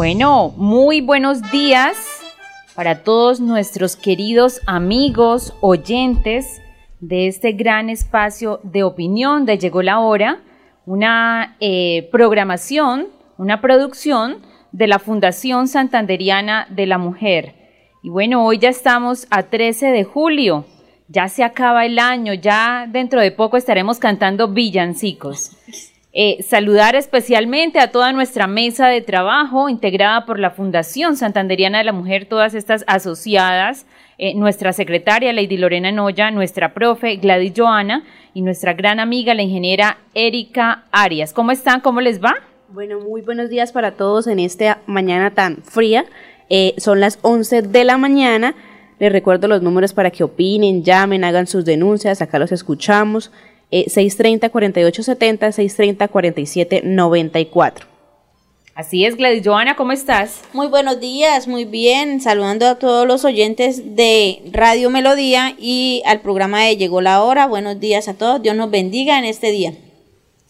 Bueno, muy buenos días para todos nuestros queridos amigos, oyentes de este gran espacio de opinión de Llegó la Hora, una eh, programación, una producción de la Fundación Santanderiana de la Mujer. Y bueno, hoy ya estamos a 13 de julio, ya se acaba el año, ya dentro de poco estaremos cantando villancicos. Eh, saludar especialmente a toda nuestra mesa de trabajo integrada por la Fundación Santanderiana de la Mujer, todas estas asociadas, eh, nuestra secretaria Lady Lorena Noya, nuestra profe Gladys Joana y nuestra gran amiga la ingeniera Erika Arias. ¿Cómo están? ¿Cómo les va? Bueno, muy buenos días para todos en esta mañana tan fría. Eh, son las 11 de la mañana. Les recuerdo los números para que opinen, llamen, hagan sus denuncias. Acá los escuchamos. 630-4870, eh, 630-4794. Así es, Gladys Joana, ¿cómo estás? Muy buenos días, muy bien, saludando a todos los oyentes de Radio Melodía y al programa de Llegó la Hora. Buenos días a todos, Dios nos bendiga en este día.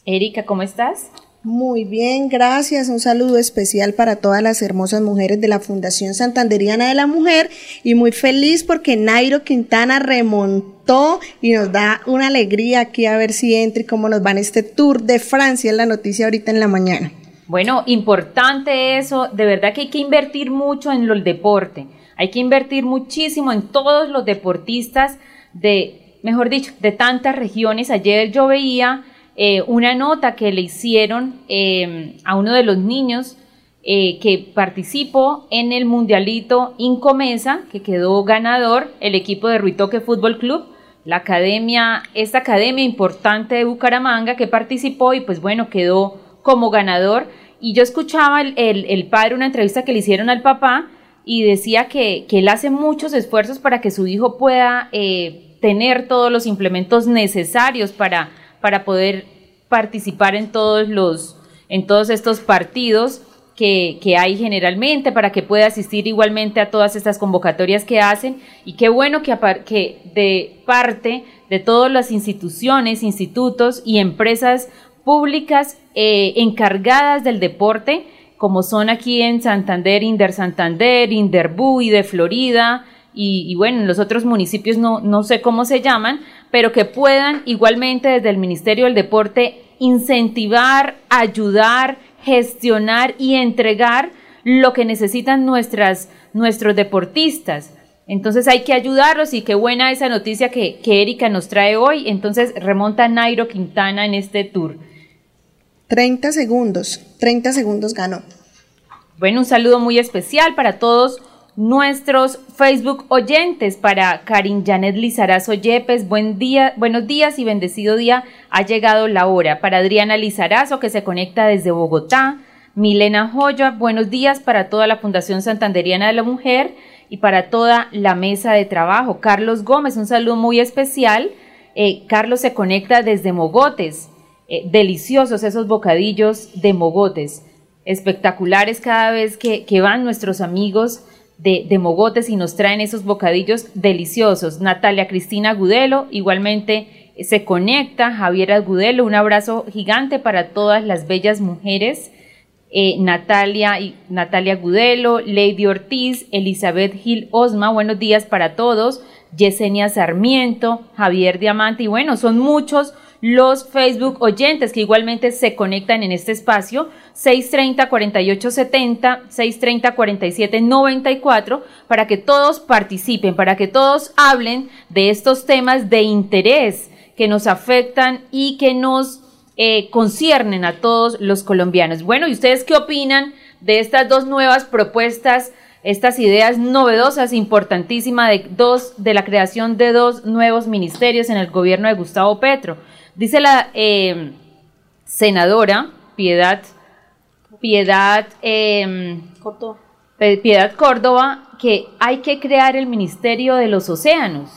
Erika, ¿cómo estás? Muy bien, gracias. Un saludo especial para todas las hermosas mujeres de la Fundación Santanderiana de la Mujer y muy feliz porque Nairo Quintana remontó y nos da una alegría aquí a ver si entra y cómo nos va en este Tour de Francia, es la noticia ahorita en la mañana. Bueno, importante eso, de verdad que hay que invertir mucho en el deporte, hay que invertir muchísimo en todos los deportistas de, mejor dicho, de tantas regiones. Ayer yo veía eh, una nota que le hicieron eh, a uno de los niños eh, que participó en el Mundialito Incomesa, que quedó ganador, el equipo de Ruitoque Fútbol Club, la academia, esta academia importante de Bucaramanga que participó y pues bueno, quedó como ganador. Y yo escuchaba el, el, padre una entrevista que le hicieron al papá y decía que, que, él hace muchos esfuerzos para que su hijo pueda tener todos los implementos necesarios para para poder participar en todos los, en todos estos partidos que, que, hay generalmente, para que pueda asistir igualmente a todas estas convocatorias que hacen. Y qué bueno que, que de parte de todas las instituciones, institutos y empresas públicas eh, encargadas del deporte, como son aquí en Santander, Inder Santander, Inderbu y de Florida, y, bueno, en los otros municipios no, no sé cómo se llaman, pero que puedan igualmente desde el Ministerio del Deporte incentivar, ayudar, gestionar y entregar lo que necesitan nuestras, nuestros deportistas. Entonces hay que ayudarlos y qué buena esa noticia que, que Erika nos trae hoy. Entonces remonta Nairo Quintana en este tour. 30 segundos, 30 segundos ganó. Bueno, un saludo muy especial para todos nuestros Facebook oyentes para Karin Janet Lizarazo Yepes, buen día, buenos días y bendecido día, ha llegado la hora. Para Adriana Lizarazo que se conecta desde Bogotá, Milena Joya, buenos días para toda la Fundación Santanderiana de la Mujer y para toda la mesa de trabajo. Carlos Gómez, un saludo muy especial. Eh, Carlos se conecta desde Mogotes, eh, deliciosos esos bocadillos de Mogotes, espectaculares cada vez que, que van nuestros amigos de, mogotes y nos traen esos bocadillos deliciosos. Natalia Cristina Gudelo, igualmente eh, se conecta. Javier Agudelo, un abrazo gigante para todas las bellas mujeres. Eh, Natalia, Natalia Gudelo, Lady Ortiz, Elizabeth Gil Osma, buenos días para todos. Yesenia Sarmiento, Javier Diamante, y bueno, son muchos los Facebook oyentes que igualmente se conectan en este espacio 630-4870, 630-4794 para que todos participen, para que todos hablen de estos temas de interés que nos afectan y que nos eh, conciernen a todos los colombianos. Bueno, ¿y ustedes qué opinan de estas dos nuevas propuestas estas ideas novedosas, importantísimas de dos, de la creación de dos nuevos ministerios en el gobierno de Gustavo Petro. Dice la eh, senadora Piedad, Piedad, eh, Piedad Córdoba que hay que crear el Ministerio de los Océanos.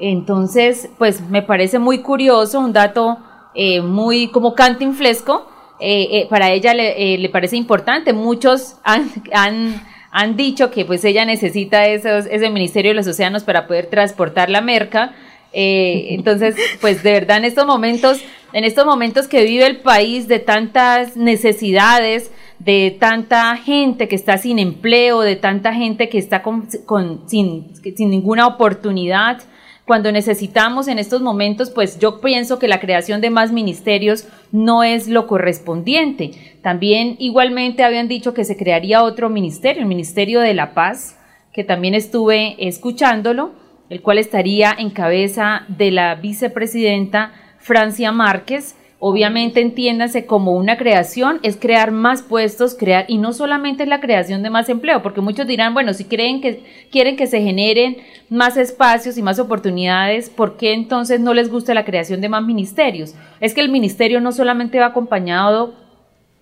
Entonces, pues me parece muy curioso, un dato eh, muy como cantinflesco. Eh, eh, para ella le, le, parece importante. Muchos han, han, han, dicho que pues ella necesita esos, ese Ministerio de los Océanos para poder transportar la merca. Entonces, pues de verdad en estos momentos, en estos momentos que vive el país de tantas necesidades, de tanta gente que está sin empleo, de tanta gente que está con, sin, sin ninguna oportunidad, cuando necesitamos en estos momentos, pues yo pienso que la creación de más ministerios no es lo correspondiente. También igualmente habían dicho que se crearía otro ministerio, el Ministerio de la Paz, que también estuve escuchándolo, el cual estaría en cabeza de la vicepresidenta Francia Márquez, Obviamente entiéndase como una creación, es crear más puestos, crear, y no solamente es la creación de más empleo, porque muchos dirán, bueno, si creen que quieren que se generen más espacios y más oportunidades, ¿por qué entonces no les gusta la creación de más ministerios? Es que el ministerio no solamente va acompañado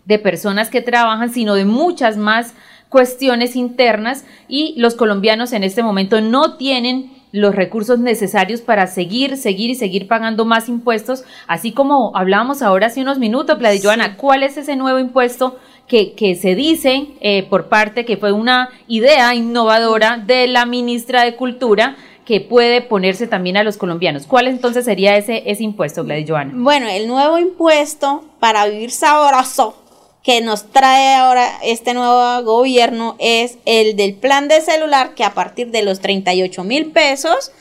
de personas que trabajan, sino de muchas más cuestiones internas y los colombianos en este momento no tienen los recursos necesarios para seguir, seguir y seguir pagando más impuestos, así como hablábamos ahora hace unos minutos, Pladi Joana, ¿cuál es ese nuevo impuesto que, que se dice eh, por parte, que fue una idea innovadora de la ministra de Cultura, que puede ponerse también a los colombianos. ¿Cuál entonces sería ese, ese impuesto, Gladys Joana? Bueno, el nuevo impuesto para vivir sabroso que nos trae ahora este nuevo gobierno es el del plan de celular que a partir de los 38 mil pesos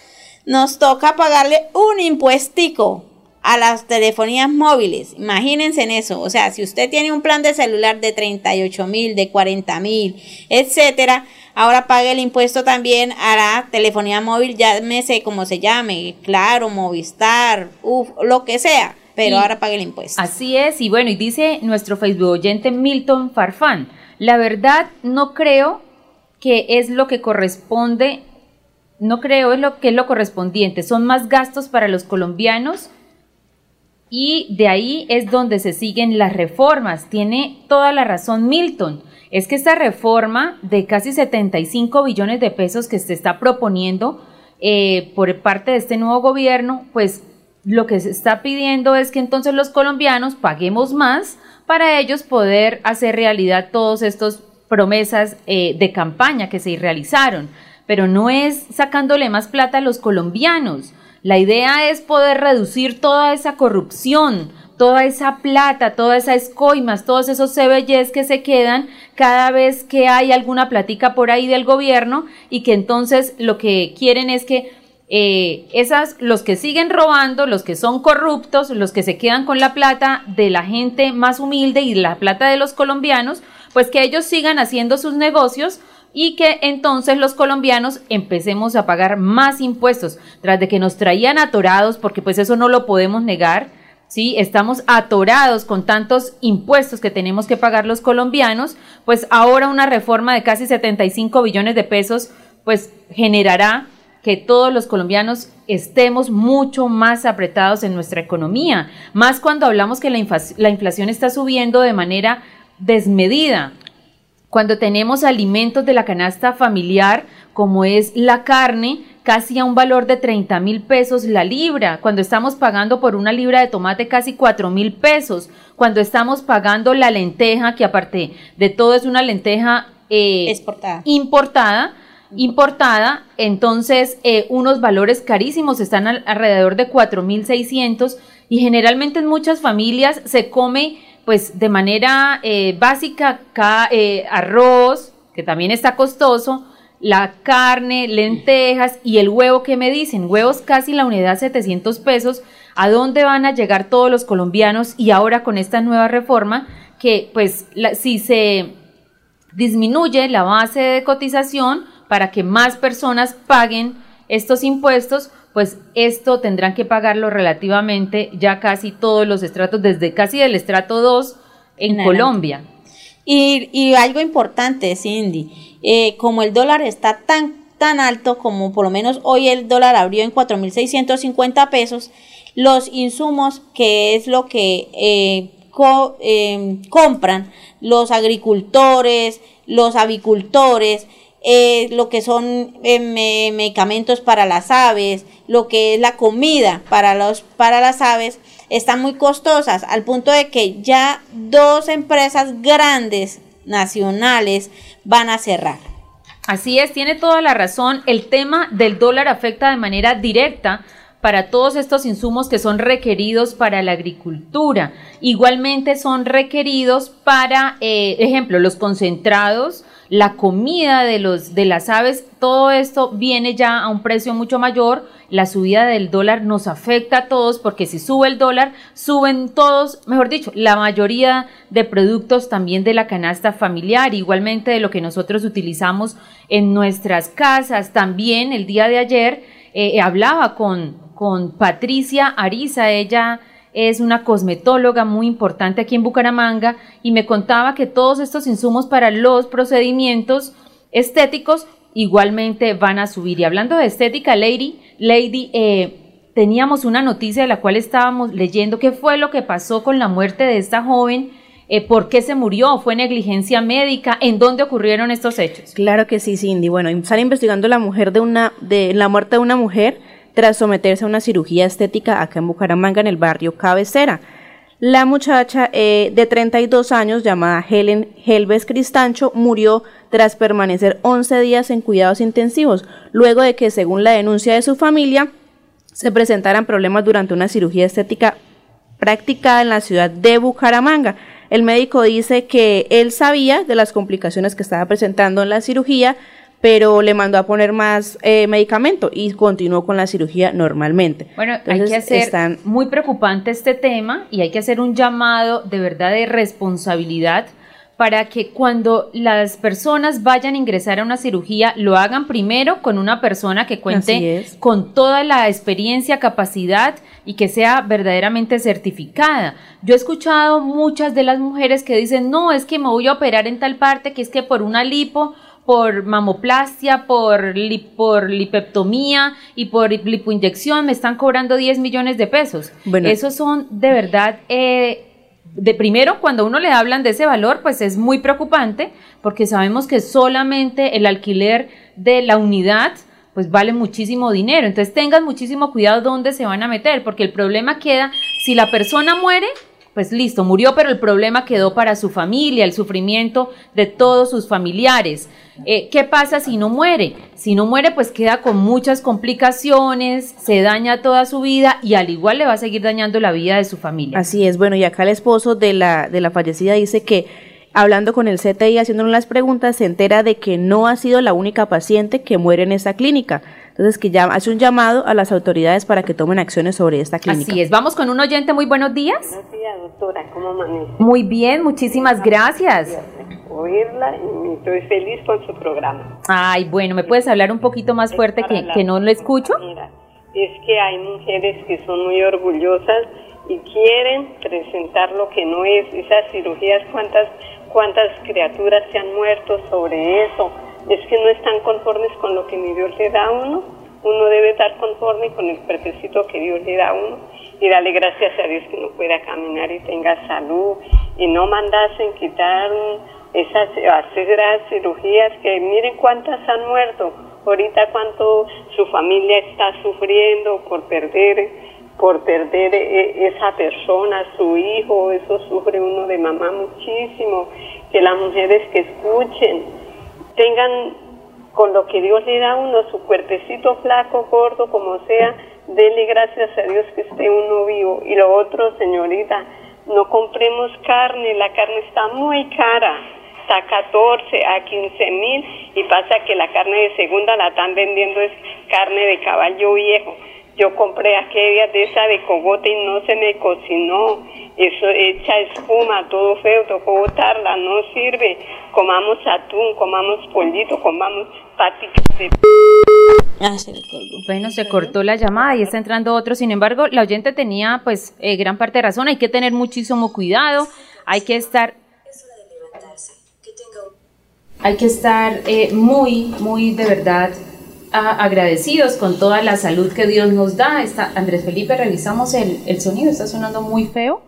nos toca pagarle un impuestico a las telefonías móviles. Imagínense en eso. O sea, si usted tiene un plan de celular de 38 mil, de 40 mil, etcétera, ahora pague el impuesto también a la telefonía móvil, llámese como se llame, claro, Movistar, uf, lo que sea pero ahora pague el impuesto. Así es, y bueno, y dice nuestro Facebook oyente Milton Farfán, la verdad no creo que es lo que corresponde, no creo es lo que es lo correspondiente, son más gastos para los colombianos y de ahí es donde se siguen las reformas. Tiene toda la razón Milton. Es que esta reforma de casi 75 billones de pesos que se está proponiendo eh, por parte de este nuevo gobierno, pues lo que se está pidiendo es que entonces los colombianos paguemos más para ellos poder hacer realidad todos estos promesas eh, de campaña que se realizaron. Pero no es sacándole más plata a los colombianos. La idea es poder reducir toda esa corrupción, toda esa plata, todas esas escoimas, todos esos CBYs que se quedan cada vez que hay alguna platica por ahí del gobierno y que entonces lo que quieren es que eh, esas, los que siguen robando, los que son corruptos, los que se quedan con la plata de la gente más humilde y la plata de los colombianos, pues que ellos sigan haciendo sus negocios y que entonces los colombianos empecemos a pagar más impuestos, tras de que nos traían atorados, porque pues eso no lo podemos negar, ¿sí? Estamos atorados con tantos impuestos que tenemos que pagar los colombianos, pues ahora una reforma de casi 75 billones de pesos, pues generará que todos los colombianos estemos mucho más apretados en nuestra economía, más cuando hablamos que la, inflación está subiendo de manera desmedida, cuando tenemos alimentos de la canasta familiar, como es la carne, casi a un valor de 30 mil pesos la libra, cuando estamos pagando por una libra de tomate casi 4 mil pesos, cuando estamos pagando la lenteja, que aparte de todo es una lenteja eh, importada importada, entonces eh, unos valores carísimos están alrededor de 4.600 y generalmente en muchas familias se come pues de manera eh, básica eh, arroz, que también está costoso, la carne, lentejas y el huevo que me dicen, huevos casi la unidad 700 pesos, ¿a dónde van a llegar todos los colombianos? Y ahora con esta nueva reforma que pues si se disminuye la base de cotización, para que más personas paguen estos impuestos, pues esto tendrán que pagarlo relativamente ya casi todos los estratos, desde casi del estrato 2 en Colombia. Y, y algo importante, Cindy, eh, como el dólar está tan, tan alto como por lo menos hoy el dólar abrió en 4.650 pesos, los insumos, que es lo que eh, co- eh, compran los agricultores, los avicultores, eh, lo que son eh, me- medicamentos para las aves, lo que es la comida para, los, para las aves, están muy costosas, al punto de que ya dos empresas grandes nacionales van a cerrar. Así es, tiene toda la razón. El tema del dólar afecta de manera directa para todos estos insumos que son requeridos para la agricultura. Igualmente son requeridos para, eh, ejemplo, los concentrados, la comida de, los, de las aves, todo esto viene ya a un precio mucho mayor. La subida del dólar nos afecta a todos porque si sube el dólar, suben todos, mejor dicho, la mayoría de productos también de la canasta familiar, igualmente de lo que nosotros utilizamos en nuestras casas. También el día de ayer eh, hablaba con, con Patricia Ariza, ella es una cosmetóloga muy importante aquí en Bucaramanga y me contaba que todos estos insumos para los procedimientos estéticos igualmente van a subir. Y hablando de estética, Lady, Lady, eh, teníamos una noticia de la cual estábamos leyendo qué fue lo que pasó con la muerte de esta joven, eh, por qué se murió, fue negligencia médica, en dónde ocurrieron estos hechos. Claro que sí, Cindy. Bueno, sale investigando la mujer de una, de la muerte de una mujer tras someterse a una cirugía estética acá en Bucaramanga, en el barrio Cabecera. La muchacha eh, de 32 años, llamada Helen Helves Cristancho, murió tras permanecer 11 días en cuidados intensivos, luego de que, según la denuncia de su familia, se presentaran problemas durante una cirugía estética practicada en la ciudad de Bucaramanga. El médico dice que él sabía de las complicaciones que estaba presentando en la cirugía, pero le mandó a poner más eh, medicamento y continuó con la cirugía normalmente. Bueno, hay que hacer están- muy preocupante este tema y hay que hacer un llamado de verdad de responsabilidad para que cuando las personas vayan a ingresar a una cirugía lo hagan primero con una persona que cuente con toda la experiencia, capacidad y que sea verdaderamente certificada. Yo he escuchado muchas de las mujeres que dicen, no, es que me voy a operar en tal parte, que es que por una lipo, por mamoplastia, por, li- por lipeptomía y por lipoinyección me están cobrando 10 millones de pesos. Bueno. Esos son de verdad... eh, de primero, cuando uno le hablan de ese valor, pues es muy preocupante porque sabemos que solamente el alquiler de la unidad pues vale muchísimo dinero. Entonces tengan muchísimo cuidado dónde se van a meter, porque el problema queda, si la persona muere, pues listo, murió, pero el problema quedó para su familia, el sufrimiento de todos sus familiares. Eh, ¿Qué pasa si no muere? Si no muere, pues queda con muchas complicaciones, se daña toda su vida y al igual le va a seguir dañando la vida de su familia. Así es, bueno, y acá el esposo de la, de la fallecida dice que hablando con el CTI, haciéndole las preguntas, se entera de que no ha sido la única paciente que muere en esa clínica. Entonces, que ya hace un llamado a las autoridades para que tomen acciones sobre esta clínica. Así es, vamos con un oyente, muy buenos días. Buenos días, doctora, ¿cómo amanece? Muy bien, muchísimas gracias. Oírla y estoy feliz con su programa. Ay, bueno, ¿me puedes hablar un poquito más fuerte Es que, la- que no lo escucho? Mira, es que hay mujeres que son muy orgullosas y quieren presentar lo que no es. Esas cirugías, ¿cuántas, cuántas criaturas se han muerto sobre eso? Es que no están conformes con lo que mi Dios le da a uno. Uno debe estar conforme con el cuerpecito que Dios le da a uno. Y darle gracias a Dios que uno pueda caminar y tenga salud y no mandasen quitar esas hacer cirugías que miren cuántas han muerto. Ahorita cuánto su familia está sufriendo por perder por perder eh, esa persona su hijo. Eso sufre uno de mamá muchísimo. Que las mujeres que escuchen tengan con lo que Dios le da a uno, su cuerpecito flaco, gordo, como sea, dele gracias a Dios que esté uno vivo. Y lo otro, señorita, no compremos carne, la carne está muy cara, está a 14 a 15 mil y pasa que la carne de segunda la están vendiendo es carne de caballo viejo. Yo compré aquella de esa de cogote y no se me cocinó. Eso echa espuma, todo feo, tocó botarla, no sirve. Comamos atún, comamos pollito, comamos patitas de Ah, se le colgó. Bueno, se cortó la llamada y está entrando otro. Sin embargo, la oyente tenía pues eh, gran parte de razón. Hay que tener muchísimo cuidado. Hay que estar... Hay que estar eh, muy, muy de verdad agradecidos con toda la salud que Dios nos da. Está, Andrés Felipe, revisamos el, el sonido, está sonando muy feo.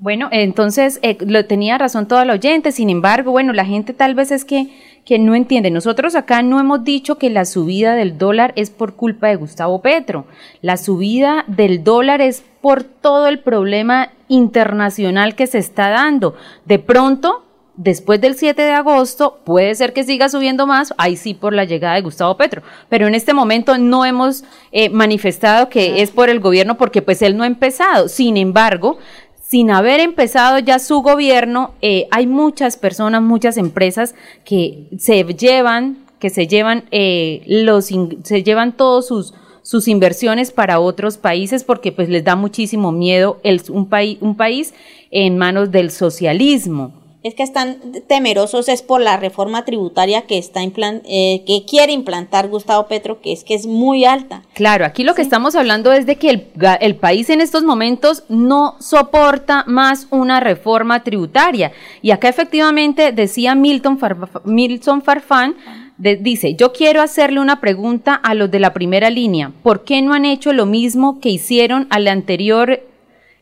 Bueno, entonces eh, lo tenía razón toda la oyente, sin embargo, bueno, la gente tal vez es que, que no entiende. Nosotros acá no hemos dicho que la subida del dólar es por culpa de Gustavo Petro. La subida del dólar es por todo el problema internacional que se está dando. De pronto, después del 7 de agosto puede ser que siga subiendo más, ahí sí por la llegada de Gustavo Petro, pero en este momento no hemos eh, manifestado que es por el gobierno porque pues él no ha empezado. Sin embargo, sin haber empezado ya su gobierno, eh, hay muchas personas, muchas empresas que se llevan, que se llevan eh, los, se llevan todos sus sus inversiones para otros países porque pues les da muchísimo miedo el, un, país un país en manos del socialismo es que están temerosos es por la reforma tributaria que está eh, que quiere implantar Gustavo Petro, que es que es muy alta. Claro, aquí lo que estamos hablando es de que el, el, país en estos momentos no soporta más una reforma tributaria. Y acá efectivamente decía Milton, Milton Farfán, dice, yo quiero hacerle una pregunta a los de la primera línea. ¿Por qué no han hecho lo mismo que hicieron al anterior,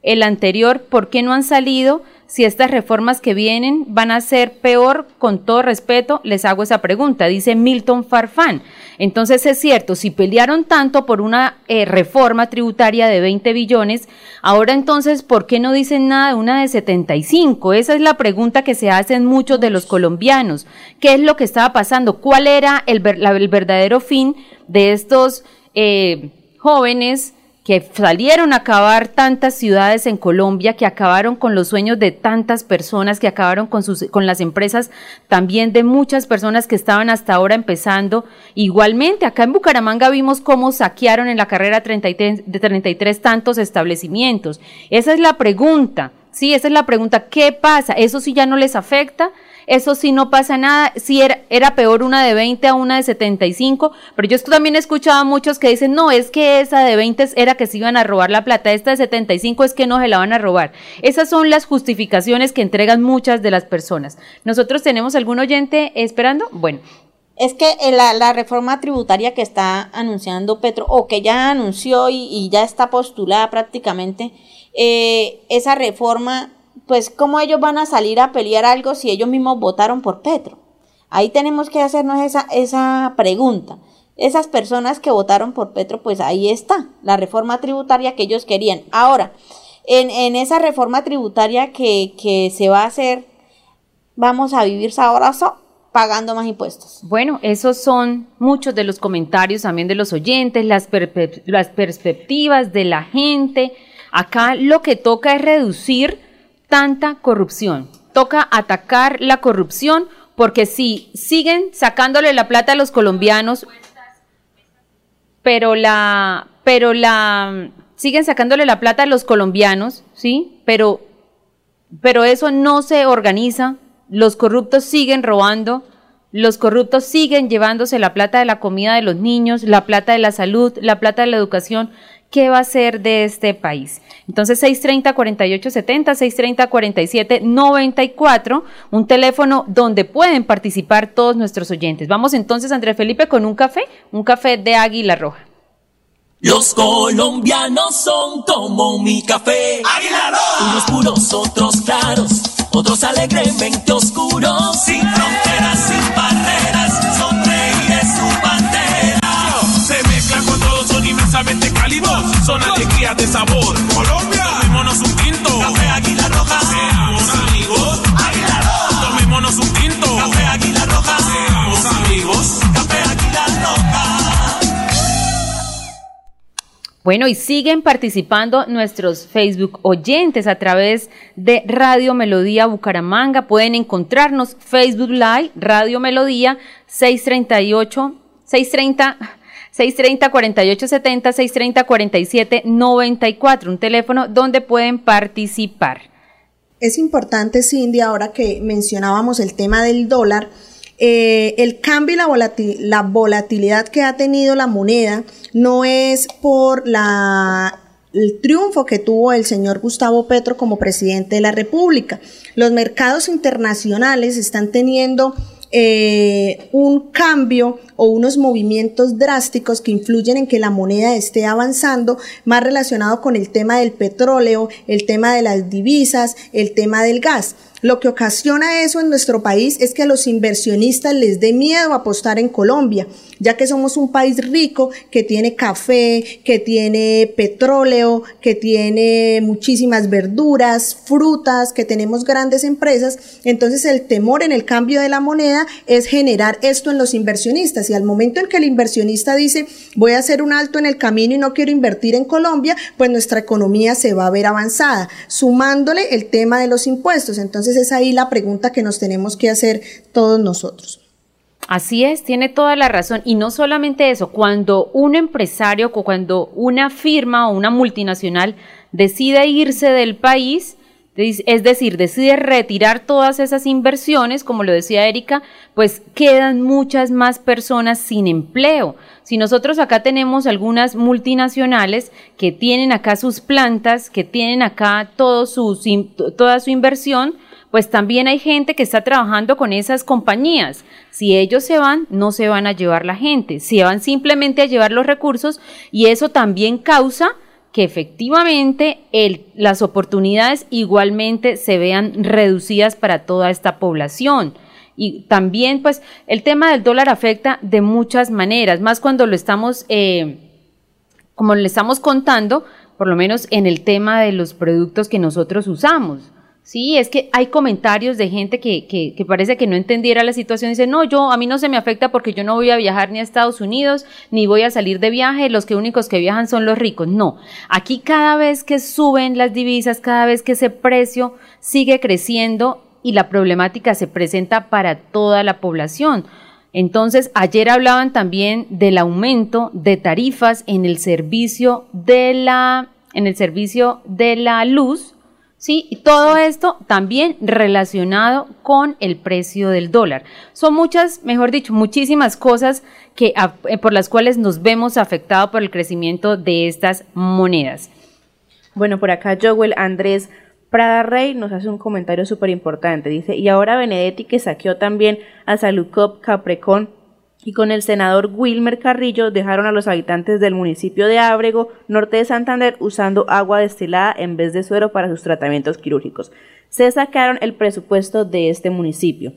el anterior? ¿Por qué no han salido? si estas reformas que vienen van a ser peor, con todo respeto, les hago esa pregunta, dice Milton Farfán. Entonces es cierto, si pelearon tanto por una eh, reforma tributaria de 20 billones, ahora entonces, ¿por qué no dicen nada de una de 75? Esa es la pregunta que se hacen muchos de los colombianos. ¿Qué es lo que estaba pasando? ¿Cuál era el, el verdadero fin de estos eh, jóvenes? Que salieron a acabar tantas ciudades en Colombia, que acabaron con los sueños de tantas personas, que acabaron con, sus, con las empresas también de muchas personas que estaban hasta ahora empezando. Igualmente, acá en Bucaramanga vimos cómo saquearon en la carrera 33, de 33 tantos establecimientos. Esa es la pregunta. Sí, esa es la pregunta. ¿Qué pasa? ¿Eso sí ya no les afecta? Eso sí no pasa nada, si era, era peor una de 20 a una de 75, pero yo también he escuchado a muchos que dicen, no, es que esa de 20 era que se iban a robar la plata, esta de 75 es que no se la van a robar. Esas son las justificaciones que entregan muchas de las personas. ¿Nosotros tenemos algún oyente esperando? Bueno, es que eh, la, la, reforma tributaria que está anunciando Petro, o que ya anunció y, ya está postulada prácticamente, eh, esa reforma pues cómo ellos van a salir a pelear algo si ellos mismos votaron por Petro. Ahí tenemos que hacernos esa, esa pregunta. Esas personas que votaron por Petro, pues ahí está, la reforma tributaria que ellos querían. Ahora, en, en esa reforma tributaria que, que, se va a hacer, vamos a vivir sabroso pagando más impuestos. Bueno, esos son muchos de los comentarios también de los oyentes, las, las perspectivas de la gente. Acá lo que toca es reducir tanta corrupción. Toca atacar la corrupción porque si siguen sacándole la plata a los colombianos, pero la, pero la, siguen sacándole la plata a los colombianos, ¿sí? Pero, pero eso no se organiza, los corruptos siguen robando, los corruptos siguen llevándose la plata de la comida de los niños, la plata de la salud, la plata de la educación. ¿Qué va a ser de este país? Entonces 630-4870, 630-4794, un teléfono donde pueden participar todos nuestros oyentes. Vamos entonces, Andrés Felipe, con un café, un café de Águila Roja. Los colombianos son como mi café. Águila Roja. Unos puros, otros claros, otros alegremente oscuros, sin fronteras, sin barreras, son son inmensamente cálidos, son alegrías de sabor. Bueno, y siguen participando nuestros Facebook oyentes a través de Radio Melodía Bucaramanga. Pueden encontrarnos Facebook Live, Radio Melodía 638, 630. 630 4870 630 4794, un teléfono donde pueden participar. Es importante, Cindy, ahora que mencionábamos el tema del dólar, eh, el cambio y la, volatilidad que ha tenido la moneda no es por la el triunfo que tuvo el señor Gustavo Petro como presidente de la República. Los mercados internacionales están teniendo eh, un cambio o unos movimientos drásticos que influyen en que la moneda esté avanzando, más relacionado con el tema del petróleo, el tema de las divisas, el tema del gas. Lo que ocasiona eso en nuestro país es que a los inversionistas les dé miedo apostar en Colombia, ya que somos un país rico que tiene café, que tiene petróleo, que tiene muchísimas verduras, frutas, que tenemos grandes empresas. Entonces el temor en el cambio de la moneda es generar esto en los inversionistas. Y al momento en que el inversionista dice voy a hacer un alto en el camino y no quiero invertir en Colombia, pues nuestra economía se va a ver avanzada, sumándole el tema de los impuestos. Entonces es ahí la pregunta que nos tenemos que hacer todos nosotros. Así es, tiene toda la razón. Y no solamente eso, cuando un empresario o cuando una firma o una multinacional decide irse del país, es decir, decide retirar todas esas inversiones, como lo decía Erika, pues quedan muchas más personas sin empleo. Si nosotros acá tenemos algunas multinacionales que tienen acá sus plantas, que tienen acá todo su, toda su inversión, pues también hay gente que está trabajando con esas compañías. Si ellos se van, no se van a llevar la gente, se van simplemente a llevar los recursos y eso también causa que efectivamente las oportunidades igualmente se vean reducidas para toda esta población. Y también, pues, el tema del dólar afecta de muchas maneras, más cuando lo estamos, eh, como le estamos contando, por lo menos en el tema de los productos que nosotros usamos. Sí, es que hay comentarios de gente que, que, parece que no entendiera la situación. Dice, no, yo, a mí no se me afecta porque yo no voy a viajar ni a Estados Unidos, ni voy a salir de viaje, los que únicos que viajan son los ricos. No, aquí cada vez que suben las divisas, cada vez que ese precio sigue creciendo y la problemática se presenta para toda la población. Entonces, ayer hablaban también del aumento de tarifas en el servicio de la, en el servicio de la luz, ¿sí? Y todo esto también relacionado con el precio del dólar. Son muchas, mejor dicho, muchísimas cosas que, eh, por las cuales nos vemos afectados por el crecimiento de estas monedas. Bueno, por acá Joel Andrés Prada Rey nos hace un comentario súper importante. Dice, y ahora Benedetti que saqueó también a Salucop Caprecón y con el senador Wilmer Carrillo dejaron a los habitantes del municipio de Ábrego, norte de Santander, usando agua destilada en vez de suero para sus tratamientos quirúrgicos. Se sacaron el presupuesto de este municipio.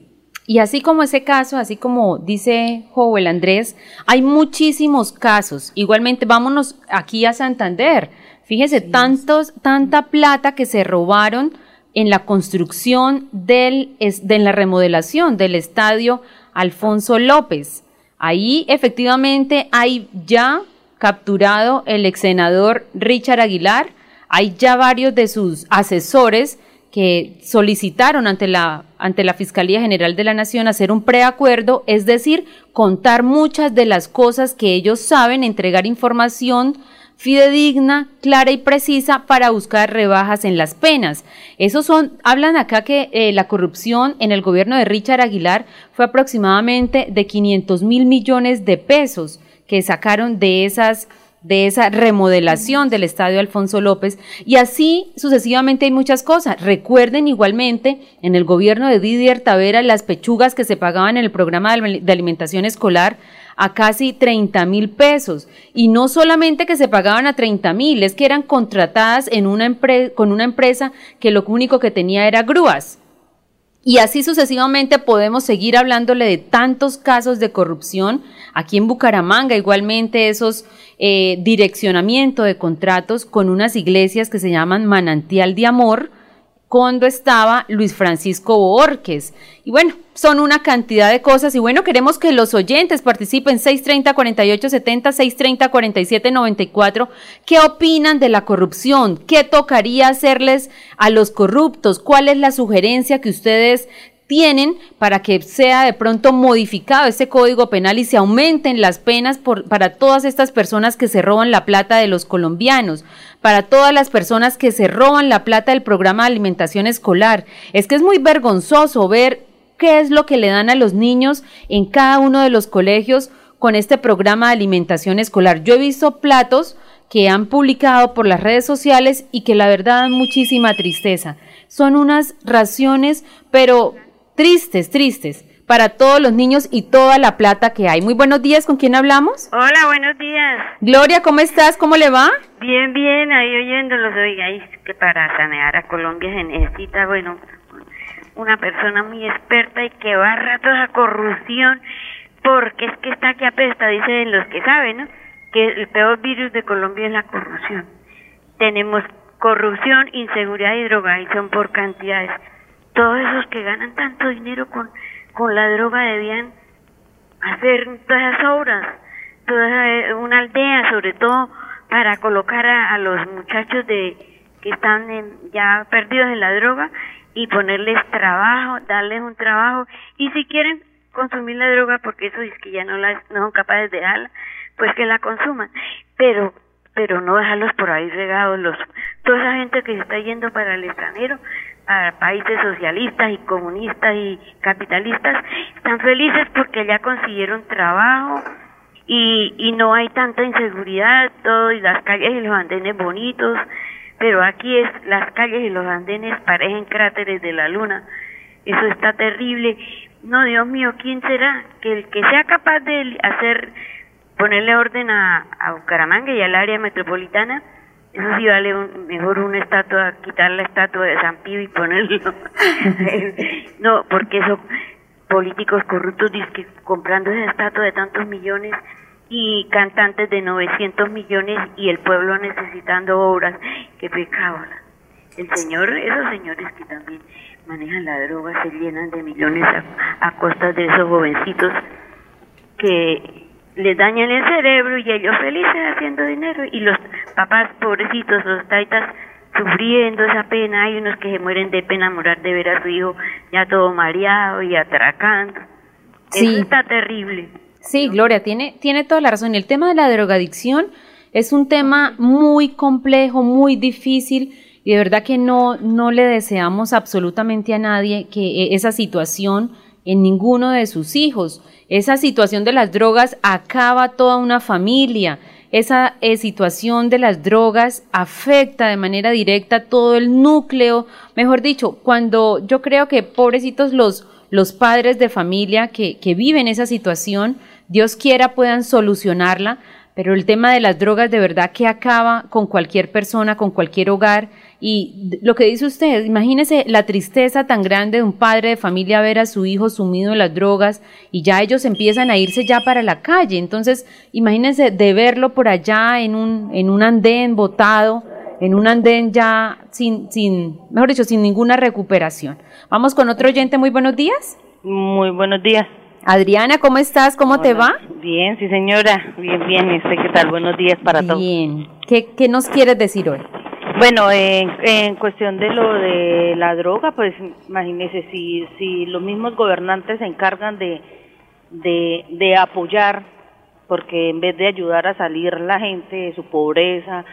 Y así como ese caso, así como dice Joel Andrés, hay muchísimos casos. Igualmente, vámonos aquí a Santander. Fíjese, tantos, tanta plata que se robaron en la construcción del, de la remodelación del estadio Alfonso López. Ahí efectivamente hay ya capturado el ex senador Richard Aguilar, hay ya varios de sus asesores que solicitaron ante la, ante la Fiscalía General de la Nación hacer un preacuerdo, es decir, contar muchas de las cosas que ellos saben, entregar información fidedigna, clara y precisa para buscar rebajas en las penas. Esos son, hablan acá que eh, la corrupción en el gobierno de Richard Aguilar fue aproximadamente de 500 mil millones de pesos que sacaron de esas de esa remodelación del estadio Alfonso López y así sucesivamente hay muchas cosas. Recuerden igualmente en el gobierno de Didier Tavera las pechugas que se pagaban en el programa de alimentación escolar a casi 30 mil pesos. Y no solamente que se pagaban a 30 mil, es que eran contratadas en una con una empresa que lo único que tenía era grúas. Y así sucesivamente podemos seguir hablándole de tantos casos de corrupción. Aquí en Bucaramanga igualmente esos eh, direccionamiento de contratos con unas iglesias que se llaman Manantial de Amor, cuando estaba Luis Francisco Borges. Y bueno, son una cantidad de cosas. Y bueno, queremos que los oyentes participen 630-4870, 630-4794. ¿Qué opinan de la corrupción? ¿Qué tocaría hacerles a los corruptos? ¿Cuál es la sugerencia que ustedes tienen para que sea de pronto modificado ese código penal y se aumenten las penas por, para todas estas personas que se roban la plata de los colombianos, para todas las personas que se roban la plata del programa de alimentación escolar. Es que es muy vergonzoso ver qué es lo que le dan a los niños en cada uno de los colegios con este programa de alimentación escolar. Yo he visto platos que han publicado por las redes sociales y que la verdad dan muchísima tristeza. Son unas raciones, pero tristes, tristes para todos los niños y toda la plata que hay. Muy buenos días, ¿con quién hablamos? Hola, buenos días. Gloria, ¿cómo estás? ¿Cómo le va? Bien, bien, ahí oyéndolos, oiga, es que para sanear a Colombia se necesita, bueno, una persona muy experta y que barra toda corrupción, porque es que está aquí apesta, dicen los que saben, ¿no? Que el peor virus de Colombia es la corrupción. Tenemos corrupción, inseguridad y drogadicción por cantidades. Todos esos que ganan tanto dinero con, con la droga debían hacer todas esas obras, toda una aldea, sobre todo para colocar a, los muchachos de que están ya perdidos en la droga y ponerles trabajo, darles un trabajo. Y si quieren consumir la droga porque eso es que ya no la no son capaces de dejarla, pues que la consuman, pero pero no dejarlos por ahí regados los toda esa gente que se está yendo para el extranjero a países socialistas y comunistas y capitalistas están felices porque ya consiguieron trabajo y, y no hay tanta inseguridad, todo y las calles y los andenes bonitos, pero aquí es las calles y los andenes parecen cráteres de la luna. Eso está terrible. No, Dios mío, ¿quién será? Que el que sea capaz de hacer, ponerle orden a, Bucaramanga y al área metropolitana, eso sí vale un- mejor una estatua, quitar la estatua de San Pío y ponerlo. no, porque eso, políticos corruptos dizque comprando esa estatua de tantos millones y cantantes de 900 millones y el pueblo necesitando obras. Qué pecado. El señor, esos señores que también manejan la droga se llenan de millones a, a costa de esos jovencitos que les dañan el cerebro y ellos felices haciendo dinero y los papás pobrecitos, los taitas sufriendo esa pena, hay unos que se mueren de pena morar de ver a su hijo ya todo mareado y atracando. Sí. Eso está terrible. Sí, Gloria, tiene, tiene toda la razón. El tema de la drogadicción es un tema muy complejo, muy difícil y de verdad que no, no le deseamos absolutamente a nadie que eh, esa situación en ninguno de sus hijos. Esa situación de las drogas acaba toda una familia. Esa eh, situación de las drogas afecta de manera directa todo el núcleo. Mejor dicho, cuando yo creo que pobrecitos los, los padres de familia que, que viven esa situación, Dios quiera puedan solucionarla, pero el tema de las drogas de verdad que acaba con cualquier persona, con cualquier hogar. Y lo que dice usted, imagínese la tristeza tan grande de un padre de familia ver a su hijo sumido en las drogas y ya ellos empiezan a irse ya para la calle. Entonces, imagínense de verlo por allá en un, en un andén botado, en un andén ya sin, sin, mejor dicho, sin ninguna recuperación. Vamos con otro oyente, muy buenos días. Muy buenos días. Adriana, ¿cómo estás? ¿Cómo te va? Bien, sí señora. Bien, bien. ¿Y qué tal? Buenos días para todos. Bien. ¿Qué, ¿Qué nos quieres decir hoy? Bueno, en, en cuestión de lo de la droga, pues imagínese si, si los mismos gobernantes se encargan de, de, de apoyar, porque en vez de ayudar a salir la gente de su pobreza,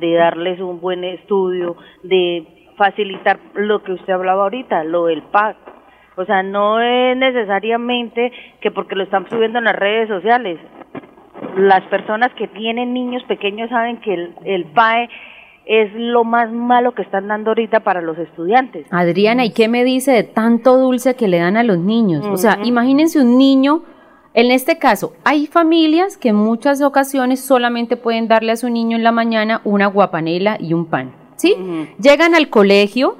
de darles un buen estudio, de facilitar lo que usted hablaba ahorita, lo del PAC. O sea, no es necesariamente que porque lo están subiendo en las redes sociales. Las personas que tienen niños pequeños saben que el, el PAE es lo más malo que están dando ahorita para los estudiantes. Adriana, ¿y qué me dice de tanto dulce que le dan a los niños? O sea, imagínense un niño, en este caso, hay familias que en muchas ocasiones solamente pueden darle a su niño en la mañana una guapanela y un pan, ¿sí? Llegan al colegio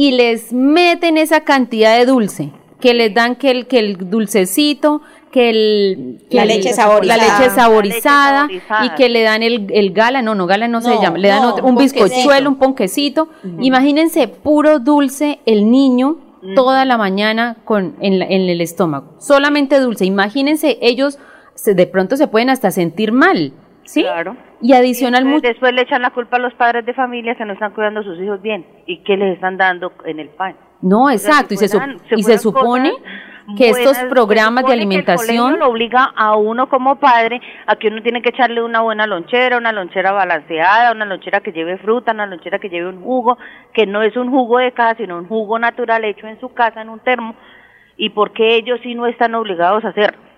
y les meten esa cantidad de dulce, que les dan que el, que el dulcecito, que el... que La leche saborizada. La leche saborizada, La leche saborizada. y que le dan el, el gala, no, no, gala no, se llama, le dan no, otro- un bizcochuelo, un ponquecito. Imagínense puro dulce el niño toda la mañana con en, la- en el estómago. Solamente dulce. Imagínense, ellos se- de pronto se pueden hasta sentir mal, ¿sí? Claro. Y adicional después le echan la culpa a los padres de familia que no están cuidando a sus hijos bien y que les están dando en el pan. No, exacto. si y se, y se supone que estos buenas, programas de alimentación lo obliga a uno como padre a que uno tiene que echarle una buena lonchera, una lonchera balanceada, una lonchera que lleve fruta, una lonchera que lleve un jugo, que no es un jugo de casa, sino un jugo natural hecho en su casa en un termo, y porque ellos sí no están obligados a hacerlo.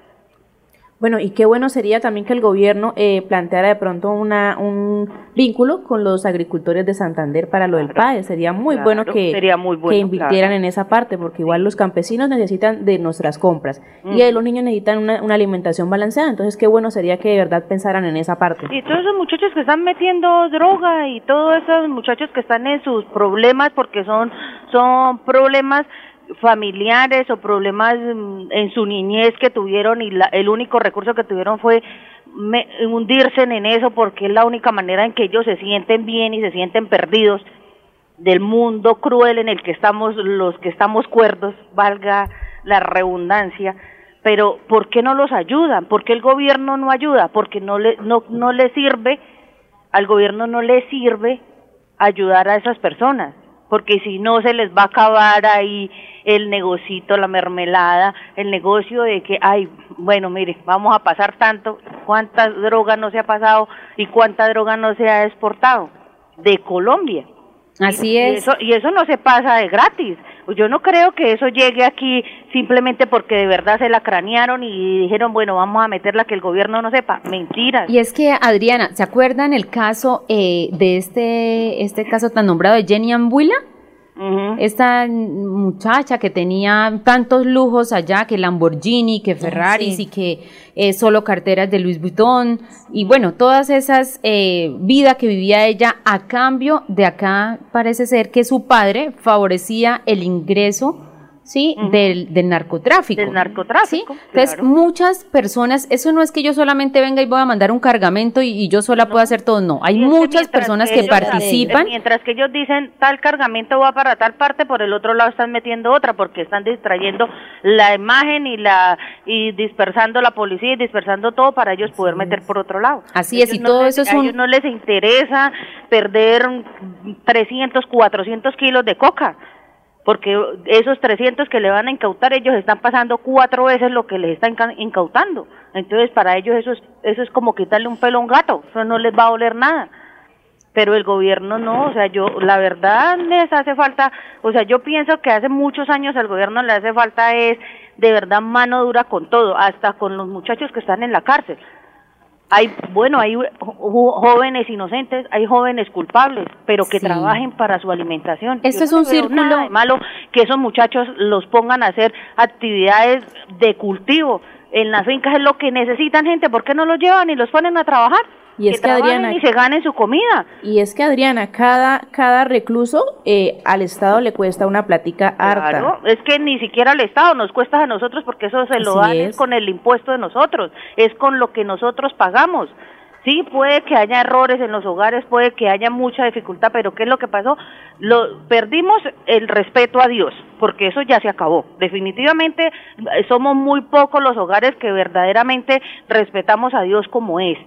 Bueno, y qué bueno sería también que el gobierno eh, planteara de pronto una, un vínculo con los agricultores de Santander para lo del PAE. Sería muy bueno que, sería muy bueno, que invirtieran en esa parte, porque igual los campesinos necesitan de nuestras compras Mm. y ahí los niños necesitan una, una alimentación balanceada. Entonces, qué bueno sería que de verdad pensaran en esa parte. Y todos esos muchachos que están metiendo droga y todos esos muchachos que están en sus problemas porque son son problemas familiares o problemas mm, en su niñez que tuvieron y la- el único recurso que tuvieron fue me- hundirse en eso porque es la única manera en que ellos se sienten bien y se sienten perdidos del mundo cruel en el que estamos los que estamos cuerdos, valga la redundancia, pero ¿por qué no los ayudan? ¿Por qué el gobierno no ayuda? Porque no le no no le sirve al gobierno no le sirve ayudar a esas personas, porque si no se les va a acabar ahí el negocito, la mermelada, el negocio de que, ay, bueno, mire, vamos a pasar tanto, cuánta droga no se ha pasado y cuánta droga no se ha exportado de Colombia. Así Y es. eso, y eso no se pasa de gratis. Yo no creo que eso llegue aquí simplemente porque de verdad se la cranearon y dijeron, bueno, vamos a meterla que el gobierno no sepa. Mentiras. Y es que, Adriana, ¿se acuerdan el caso eh, de este, este caso tan nombrado de Jenny Ambuila? Esta muchacha que tenía tantos lujos allá, que Lamborghini, que Ferraris y que eh, solo carteras de Louis Vuitton, y bueno, todas esas eh, vida que vivía ella a cambio de acá parece ser que su padre favorecía el ingreso sí del, del narcotráfico. Del narcotráfico, ¿sí? entonces muchas personas eso no es que yo solamente venga y voy a mandar un cargamento y, y yo sola puedo hacer todo no. Hay que muchas personas que ellos- participan. Mientras que ellos dicen tal cargamento va para tal parte, por el otro lado están metiendo otra porque están distrayendo la imagen y la y dispersando la policía y dispersando todo para ellos poder meter por otro lado. Así es, y no todo les- eso es a un- ellos no les interesa perder 300, 400 kilos de coca. Porque esos 300 que le van a incautar, ellos están pasando cuatro veces lo que les están inca- incautando. Entonces, para ellos eso es, eso es como quitarle un pelo a un gato. Eso no les va a oler nada pero el gobierno no, o sea, yo, la verdad les hace falta, o sea, yo pienso que hace muchos años al gobierno le hace falta es de verdad mano dura con todo, hasta con los muchachos que están en la cárcel. Hay, bueno, hay jóvenes inocentes, hay jóvenes culpables, pero que Sí. trabajen para su alimentación. Esto Yo es no un círculo- nada de malo que esos muchachos los pongan a hacer actividades de cultivo en las fincas, es lo que necesitan gente, ¿por qué no los llevan y los ponen a trabajar? Y es que, trabajen Adriana, y se ganen su comida. Y es que Adriana, cada, cada recluso eh, al Estado le cuesta una platica harta. Claro, es que ni siquiera al Estado nos cuesta a nosotros porque eso se lo Así dan es es. con el impuesto de nosotros, es con lo que nosotros pagamos. Sí, puede que haya errores en los hogares, puede que haya mucha dificultad, pero ¿qué es lo que pasó? Lo, perdimos el respeto a Dios, porque eso ya se acabó. Definitivamente eh, somos muy pocos los hogares que verdaderamente respetamos a Dios como es.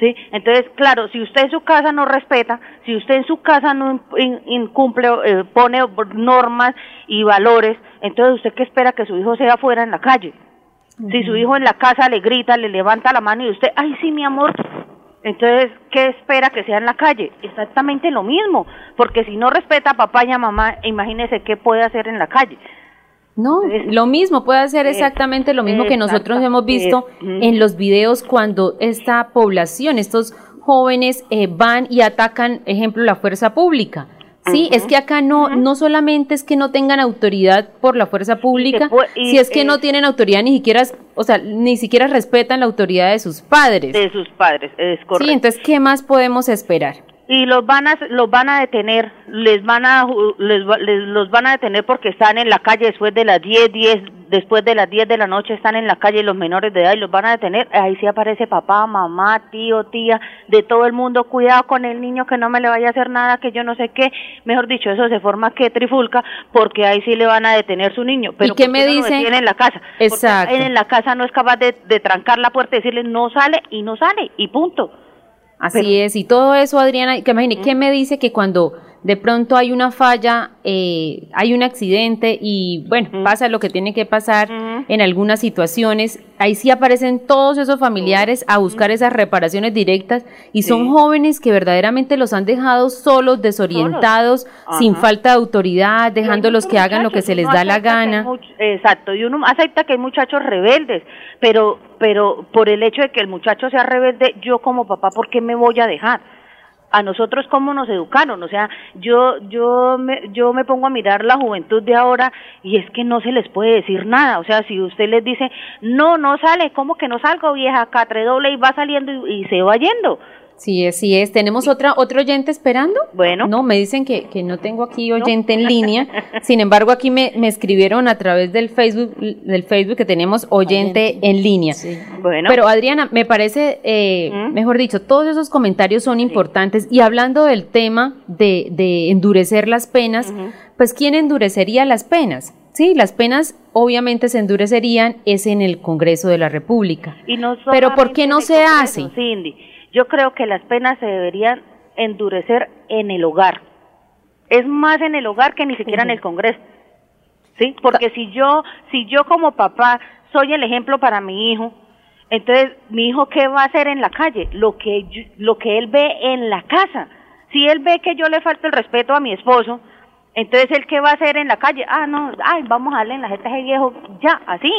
¿Sí? Entonces, claro, si usted en su casa no respeta, si usted en su casa no in- incumple, eh, pone normas y valores, entonces usted qué espera que su hijo sea afuera en la calle. Si su hijo en la casa le grita, le levanta la mano y usted, ay, sí, mi amor, entonces, ¿qué espera que sea en la calle? Exactamente lo mismo, porque si no respeta a papá y a mamá, imagínese qué puede hacer en la calle. No, lo mismo, puede hacer exactamente lo mismo que nosotros hemos visto en los videos cuando esta población, estos jóvenes eh, van y atacan, ejemplo, la fuerza pública. Sí, es que acá no, no solamente es que no tengan autoridad por la fuerza pública, y si es que no tienen autoridad ni siquiera, o sea, ni siquiera respetan la autoridad de sus padres. De sus padres, es correcto. sí, entonces, ¿qué más podemos esperar? Y los van a los van a detener, les van a les, les- los van a detener porque están en la calle después de las 10, 10 después de las 10 de la noche están en la calle los menores de edad y los van a detener, ahí sí aparece papá, mamá, tío, tía, de todo el mundo, cuidado con el niño que no me le vaya a hacer nada, que yo no sé qué, mejor dicho, eso se forma que trifulca porque ahí sí le van a detener su niño, pero qué ¿por me no lo dice? detiene en la casa? Porque Exacto. él en la casa no es capaz de, de trancar la puerta y decirle no sale y no sale y punto. Así Pero- es, y todo eso, Adriana, que imagine, ¿qué me dice que cuando de pronto hay una falla, eh, hay un accidente y bueno, pasa lo que tiene que pasar en algunas situaciones. Ahí sí aparecen todos esos familiares a buscar esas reparaciones directas y son jóvenes que verdaderamente los han dejado solos, desorientados, sin falta de autoridad, dejándolos que hagan lo que se les da la gana. exacto, y uno acepta que hay muchachos rebeldes, pero, pero por el hecho de que el muchacho sea rebelde, yo como papá, ¿por qué me voy a dejar? A nosotros cómo nos educaron, o sea, yo yo me, yo me pongo a mirar la juventud de ahora y es que no se les puede decir nada, o sea, si usted les dice, "No, no sale, ¿cómo que no salgo, vieja? Acá doble y va saliendo y, y se va yendo." Sí, así es. ¿Tenemos otra, otro oyente esperando? Bueno. No, me dicen que, que no tengo aquí oyente en línea. Sin embargo, aquí me, me, escribieron a través del Facebook, del Facebook que tenemos oyente, en línea. Sí. Bueno. Pero Adriana, me parece, eh, ¿Mm? mejor dicho, todos esos comentarios son importantes. Y hablando del tema de, de endurecer las penas, pues ¿quién endurecería las penas? Sí, las penas obviamente se endurecerían es en el Congreso de la República. Y no Pero ¿por qué no se hace? Cindy yo creo que las penas se deberían endurecer en el hogar. Es más en el hogar que ni siquiera en el Congreso. ¿Sí? Porque si yo si yo como papá soy el ejemplo para mi hijo, entonces mi hijo qué va a hacer en la calle? Lo que lo que él ve en la casa. Si él ve que yo le falto el respeto a mi esposo, entonces él qué va a hacer en la calle? Ah, no, ay, vamos a darle en la jeta de viejo, ya, así.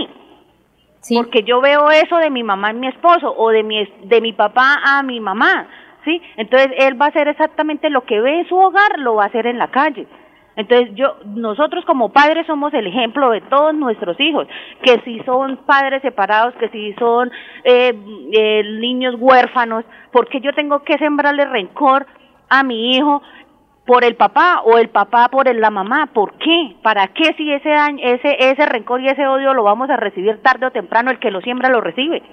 Porque yo veo eso de mi mamá a mi esposo o de mi, de mi papá a mi mamá, ¿sí? Entonces él va a hacer exactamente lo que ve en su hogar, lo va a hacer en la calle. Entonces yo, nosotros como padres somos el ejemplo de todos nuestros hijos, que si son padres separados, que si son eh, eh, niños huérfanos, porque yo tengo que sembrarle rencor a mi hijo por el papá o el papá por la mamá. ¿Por qué? ¿Para qué si ese, ese, ese rencor y ese odio lo vamos a recibir tarde o temprano? El que lo siembra lo recibe.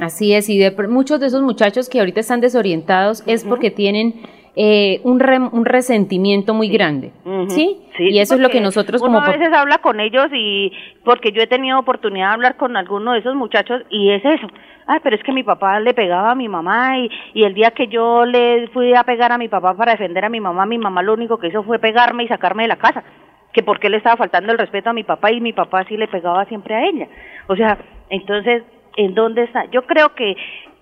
Así es, y de muchos de esos muchachos que ahorita están desorientados es porque tienen eh, un, un resentimiento muy grande, ¿sí? Y eso es lo que nosotros como... a veces habla con ellos y porque yo he tenido oportunidad de hablar con alguno de esos muchachos y es eso, ay, pero es que mi papá le pegaba a mi mamá y, y el día que yo le fui a pegar a mi papá para defender a mi mamá, mi mamá lo único que hizo fue pegarme y sacarme de la casa, que porque le estaba faltando el respeto a mi papá y mi papá sí le pegaba siempre a ella. O sea, entonces, ¿en dónde está? Yo creo que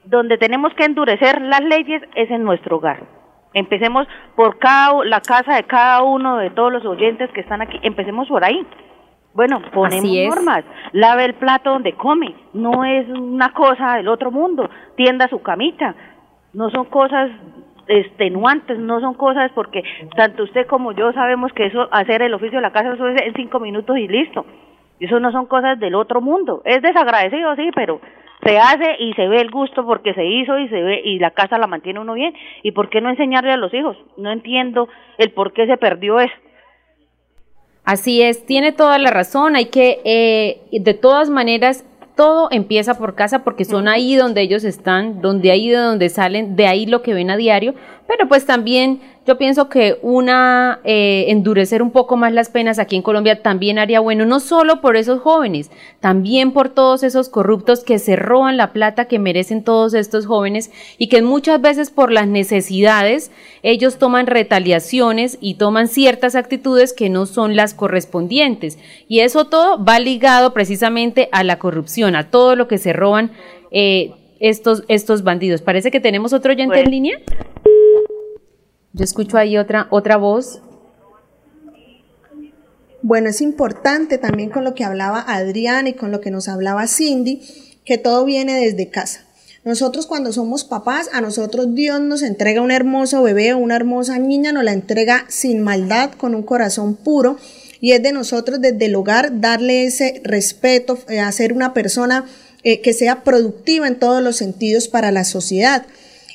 donde tenemos que endurecer las leyes es en nuestro hogar. Empecemos por cada, la casa de cada uno de todos los oyentes que están aquí, empecemos por ahí. Bueno, ponemos normas. Lave el plato donde come. No es una cosa del otro mundo. Tienda su camita. No son cosas extenuantes, no son cosas porque tanto usted como yo sabemos que eso, hacer el oficio de la casa, eso es en cinco minutos y listo. Eso no son cosas del otro mundo. Es desagradecido, sí, pero se hace y se ve el gusto porque se hizo y se ve y la casa la mantiene uno bien. ¿Y por qué no enseñarle a los hijos? No entiendo el por qué se perdió eso. Así es, tiene toda la razón, hay que, eh, de todas maneras, todo empieza por casa porque son ahí donde ellos están, donde ahí de donde salen, de ahí lo que ven a diario, pero pues también yo pienso que una eh, endurecer un poco más las penas aquí en Colombia también haría bueno, no solo por esos jóvenes, también por todos esos corruptos que se roban la plata que merecen todos estos jóvenes y que muchas veces por las necesidades ellos toman retaliaciones y toman ciertas actitudes que no son las correspondientes. Y eso todo va ligado precisamente a la corrupción, a todo lo que se roban eh, estos, estos bandidos. Parece que tenemos otro oyente en línea. Yo escucho ahí otra, otra voz. Bueno, es importante también con lo que hablaba Adrián y con lo que nos hablaba Cindy, que todo viene desde casa. Nosotros cuando somos papás, a nosotros Dios nos entrega un hermoso bebé o una hermosa niña, nos la entrega sin maldad, con un corazón puro, y es de nosotros desde el hogar darle ese respeto, eh, hacer una persona eh, que sea productiva en todos los sentidos para la sociedad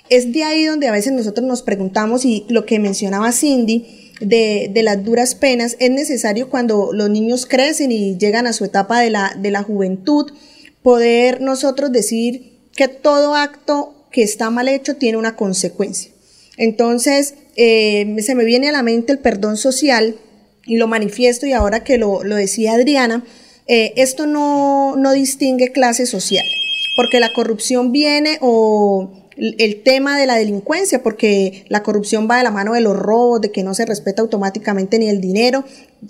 es de ahí donde a veces nosotros nos preguntamos y lo que mencionaba Cindy de, las duras penas es necesario cuando los niños crecen y llegan a su etapa de la, de la juventud, poder nosotros decir que todo acto que está mal hecho tiene una consecuencia. Entonces, eh, se me viene a la mente el perdón social y lo manifiesto y ahora que lo, lo decía Adriana, eh, esto no, no distingue clase social, porque la corrupción viene o el tema de la delincuencia, porque la corrupción va de la mano de los robos, de que no se respeta automáticamente ni el dinero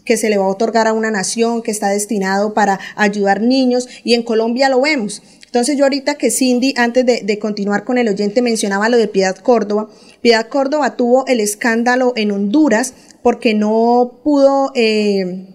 que se le va a otorgar a una nación, que está destinado para ayudar niños, y en Colombia lo vemos. Entonces yo ahorita que Cindy, antes de, continuar con el oyente, mencionaba lo de Piedad Córdoba. Piedad Córdoba tuvo el escándalo en Honduras porque no pudo... Eh,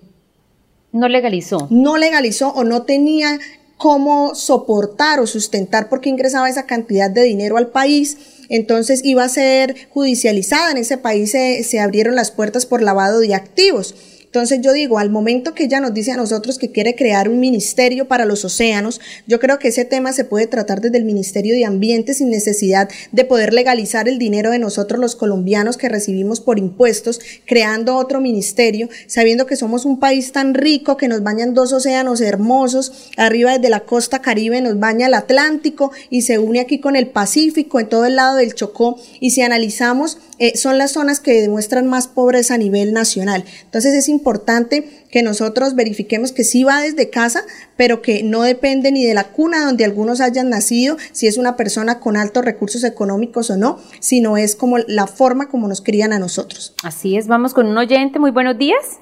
no legalizó. No legalizó o no tenía cómo soportar o sustentar porque ingresaba esa cantidad de dinero al país. Entonces iba a ser judicializada. En ese país se, se abrieron las puertas por lavado de activos. Entonces yo digo, al momento que ella nos dice a nosotros que quiere crear un ministerio para los océanos, yo creo que ese tema se puede tratar desde el Ministerio de Ambiente sin necesidad de poder legalizar el dinero de nosotros los colombianos que recibimos por impuestos, creando otro ministerio, sabiendo que somos un país tan rico que nos bañan dos océanos hermosos, arriba desde la costa caribe nos baña el Atlántico y se une aquí con el Pacífico en todo el lado del Chocó y si analizamos eh, son las zonas que demuestran más pobreza a nivel nacional. Entonces es importante que nosotros verifiquemos que sí va desde casa, pero que no depende ni de la cuna donde algunos hayan nacido, si es una persona con altos recursos económicos o no, sino es como la forma como nos crían a nosotros. Así es, vamos con un oyente, muy buenos días.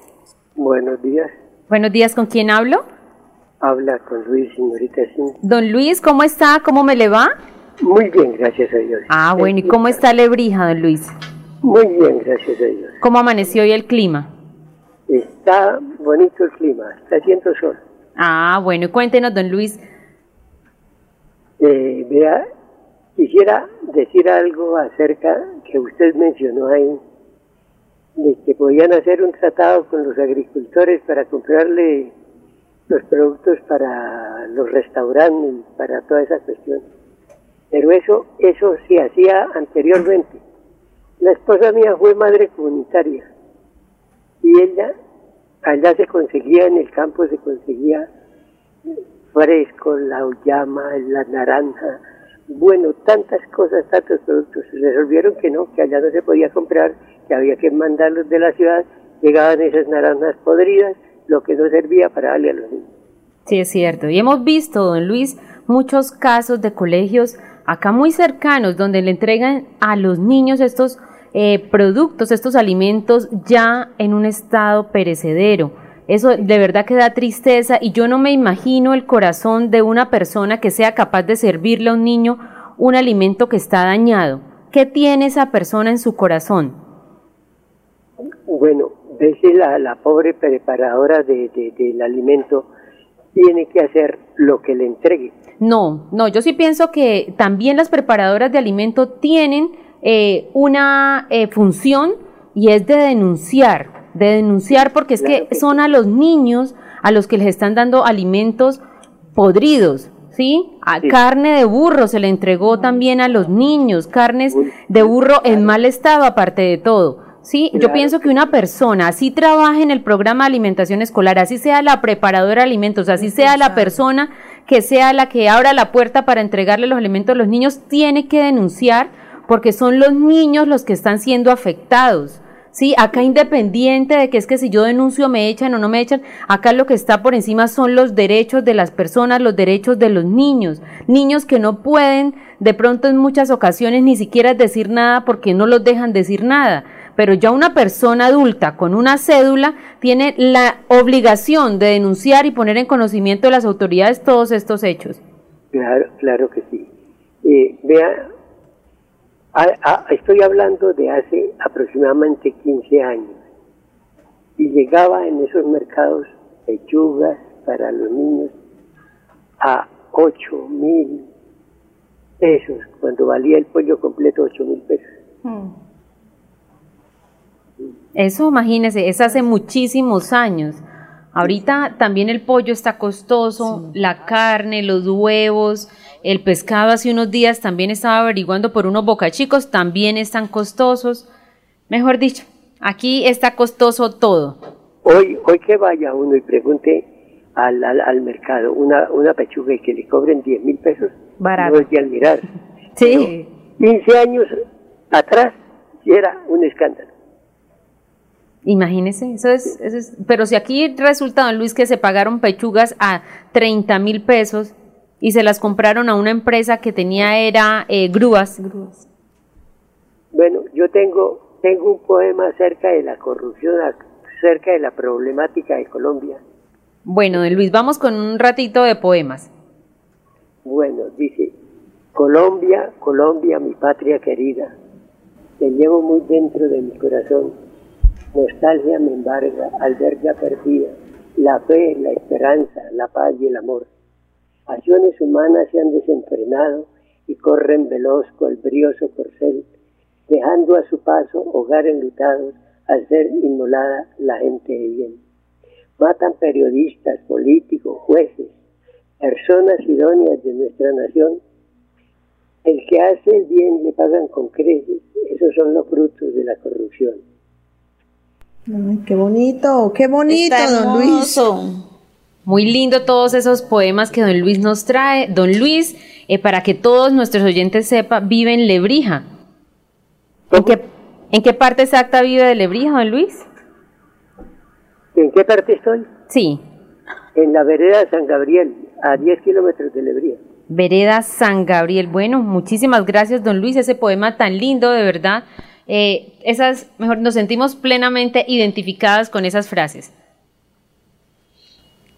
Buenos días. Buenos días, ¿con quién hablo? Habla con Luis, señorita. Don Luis, ¿cómo está? ¿Cómo me le va? Muy bien, gracias a Dios. Ah, bueno, ¿y cómo está Lebrija, don Luis? Muy bien, gracias a Dios. ¿Cómo amaneció hoy el clima? Está bonito el clima, está haciendo sol. Ah, bueno, cuéntenos, don Luis. Eh, vea, quisiera decir algo acerca que usted mencionó ahí, de que podían hacer un tratado con los agricultores para comprarle los productos para los restaurantes, para toda esa cuestión. Pero eso, eso se hacía anteriormente. La esposa mía fue madre comunitaria y ella, allá se conseguía, en el campo se conseguía fresco, la llama, la naranja, bueno, tantas cosas, tantos productos. Resolvieron que no, que allá no se podía comprar, que había que mandarlos de la ciudad, llegaban esas naranjas podridas, lo que no servía para darle a los niños. Sí, es cierto. Y hemos visto, don Luis, muchos casos de colegios acá muy cercanos, donde le entregan a los niños estos eh, productos, estos alimentos ya en un estado perecedero. Eso de verdad que da tristeza y yo no me imagino el corazón de una persona que sea capaz de servirle a un niño un alimento que está dañado. ¿Qué tiene esa persona en su corazón? Bueno, desde la, la pobre preparadora de, del alimento tiene que hacer lo que le entregue. No, no, yo sí pienso que también las preparadoras de alimento tienen eh, una eh, función y es de denunciar, de denunciar porque es que son a los niños a los que les están dando alimentos podridos, ¿sí? A carne de burro se le entregó también a los niños, carnes de burro en mal estado aparte de todo. Sí, yo pienso que una persona así trabaje en el programa de alimentación escolar, así sea la preparadora de alimentos, así sea la persona que sea la que abra la puerta para entregarle los alimentos a los niños, tiene que denunciar porque son los niños los que están siendo afectados. Sí, acá independiente de que es que si yo denuncio me echan o no me echan, acá lo que está por encima son los derechos de las personas, los derechos de los niños, niños que no pueden de pronto en muchas ocasiones ni siquiera decir nada porque no los dejan decir nada, pero ya una persona adulta con una cédula tiene la obligación de denunciar y poner en conocimiento de las autoridades todos estos hechos. Claro, claro que sí. Eh, vea, estoy hablando de hace aproximadamente 15 años y llegaba en esos mercados pechugas para los niños a 8 mil pesos, cuando valía el pollo completo 8 mil pesos. Hmm. Eso, imagínese, es hace muchísimos años. Ahorita también el pollo está costoso, la carne, los huevos, el pescado hace unos días también estaba averiguando por unos bocachicos, también están costosos. Mejor dicho, aquí está costoso todo. Hoy, hoy que vaya uno y pregunte al, al, mercado una, una pechuga y que le cobren 10 mil pesos, Barato. no es de admirar. Sí. 15 años atrás era un escándalo. Imagínese, eso es, eso es, pero si aquí resulta, don Luis, que se pagaron pechugas a 30 mil pesos, y se las compraron a una empresa que tenía era eh, grúas. Bueno, yo tengo, tengo un poema acerca de la corrupción, acerca de la problemática de Colombia. Bueno, don Luis, vamos con un ratito de poemas. Bueno, dice, Colombia, Colombia, mi patria querida, te llevo muy dentro de mi corazón. Nostalgia me embarga al verla perdida, la fe, la esperanza, la paz y el amor. Pasiones humanas se han desenfrenado y corren veloz el brioso corcel, dejando a su paso hogares enlutados al ser inmolada la gente de bien. Matan periodistas, políticos, jueces, personas idóneas de nuestra nación. El que hace el bien le pagan con creces. Esos son los frutos de la corrupción. Ay, qué bonito, qué bonito, don Luis. Muy lindo todos esos poemas que don Luis nos trae. Don Luis, eh, para que todos nuestros oyentes sepan, vive en Lebrija. ¿En qué, ¿En qué parte exacta vive de Lebrija, don Luis? ¿En qué parte estoy? Sí. En la vereda San Gabriel, a 10 kilómetros de Lebrija. Vereda San Gabriel. Bueno, muchísimas gracias, don Luis, ese poema tan lindo, de verdad. Eh, esas, mejor, nos sentimos plenamente identificadas con esas frases.